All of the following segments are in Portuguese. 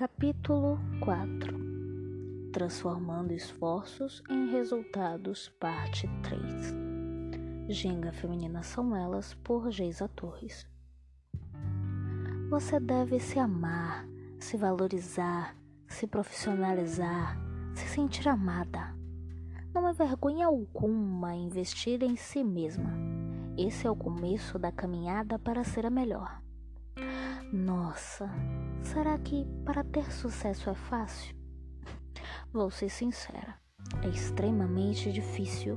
Capítulo 4 Transformando esforços em resultados, parte 3 Ginga Feminina São Elas, por Geisa Torres. Você deve se amar, se valorizar, se profissionalizar, se sentir amada. Não é vergonha alguma investir em si mesma. Esse é o começo da caminhada para ser a melhor. Nossa, será que para ter sucesso é fácil? Vou ser sincera, é extremamente difícil,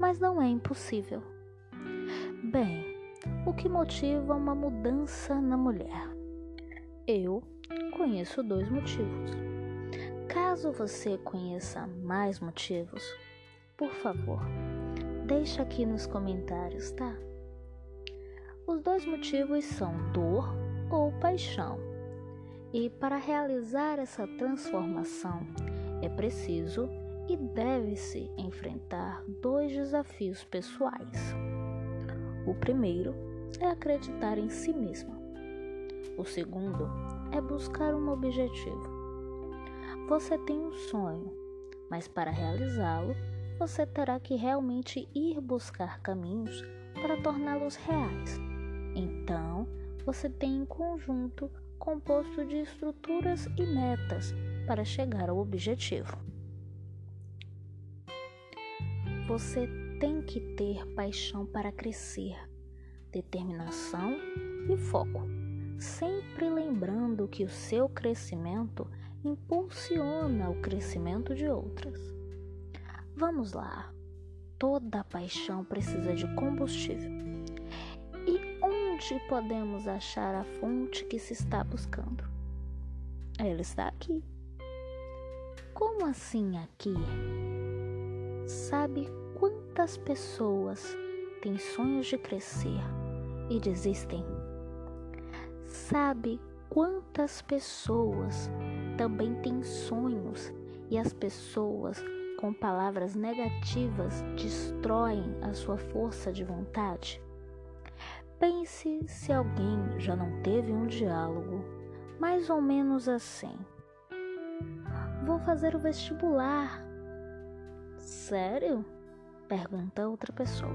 mas não é impossível. Bem, o que motiva uma mudança na mulher? Eu conheço dois motivos. Caso você conheça mais motivos, por favor, deixa aqui nos comentários, tá? Os dois motivos são dor ou paixão. E para realizar essa transformação é preciso e deve-se enfrentar dois desafios pessoais. O primeiro é acreditar em si mesma. O segundo é buscar um objetivo. Você tem um sonho, mas para realizá-lo, você terá que realmente ir buscar caminhos para torná-los reais. Então, você tem um conjunto composto de estruturas e metas para chegar ao objetivo. Você tem que ter paixão para crescer, determinação e foco, sempre lembrando que o seu crescimento impulsiona o crescimento de outras. Vamos lá, toda paixão precisa de combustível onde podemos achar a fonte que se está buscando? Ela está aqui. Como assim aqui? Sabe quantas pessoas têm sonhos de crescer e desistem? Sabe quantas pessoas também têm sonhos e as pessoas com palavras negativas destroem a sua força de vontade? Pense se alguém já não teve um diálogo mais ou menos assim. Vou fazer o vestibular. Sério? Pergunta outra pessoa.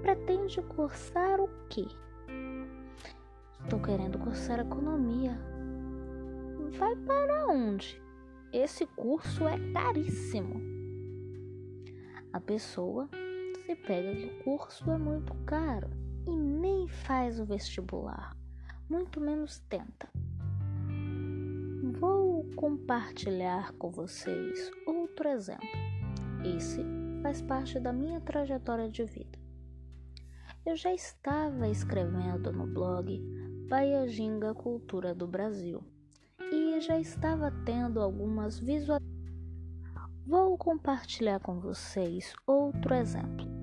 Pretende cursar o quê? Estou querendo cursar economia. Vai para onde? Esse curso é caríssimo. A pessoa se pega que o curso é muito caro e nem faz o vestibular, muito menos tenta. Vou compartilhar com vocês outro exemplo. Esse faz parte da minha trajetória de vida. Eu já estava escrevendo no blog Bahia Ginga Cultura do Brasil e já estava tendo algumas visualizações. Vou compartilhar com vocês outro exemplo.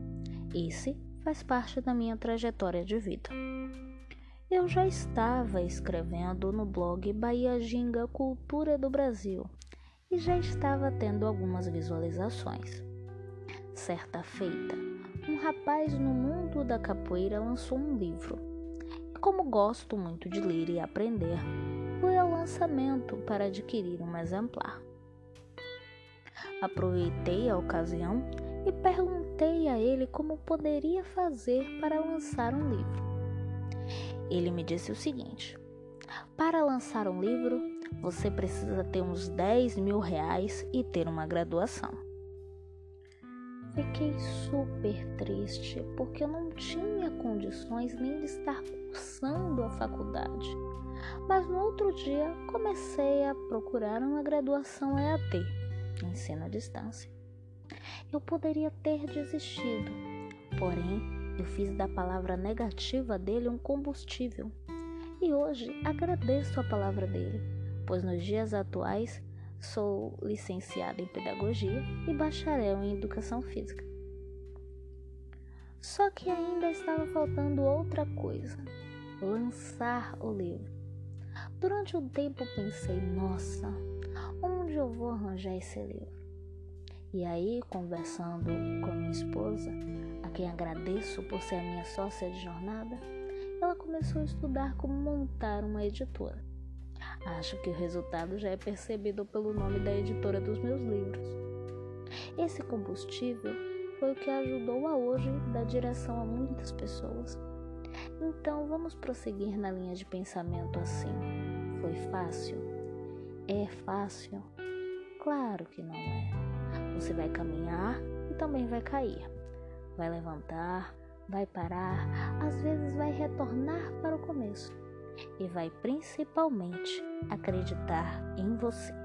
Esse faz parte da minha trajetória de vida. Eu já estava escrevendo no blog Bahia Ginga Cultura do Brasil e já estava tendo algumas visualizações. Certa feita, um rapaz no mundo da capoeira lançou um livro. E como gosto muito de ler e aprender, fui ao lançamento para adquirir um exemplar. Aproveitei a ocasião e perguntei a ele como poderia fazer para lançar um livro. Ele me disse o seguinte: para lançar um livro, você precisa ter uns 10 mil reais e ter uma graduação. Fiquei super triste porque eu não tinha condições nem de estar cursando a faculdade. Mas no outro dia comecei a procurar uma graduação EAD, ensino à distância eu poderia ter desistido. Porém, eu fiz da palavra negativa dele um combustível. E hoje agradeço a palavra dele, pois nos dias atuais sou licenciada em pedagogia e bacharel em educação física. Só que ainda estava faltando outra coisa: lançar o livro. Durante um tempo pensei, nossa, onde eu vou arranjar esse livro? E aí, conversando com minha esposa, a quem agradeço por ser a minha sócia de jornada, ela começou a estudar como montar uma editora. Acho que o resultado já é percebido pelo nome da editora dos meus livros. Esse combustível foi o que ajudou a hoje dar direção a muitas pessoas. Então vamos prosseguir na linha de pensamento assim. Foi fácil? É fácil? Claro que não é. Você vai caminhar e também vai cair. Vai levantar, vai parar, às vezes vai retornar para o começo e vai principalmente acreditar em você.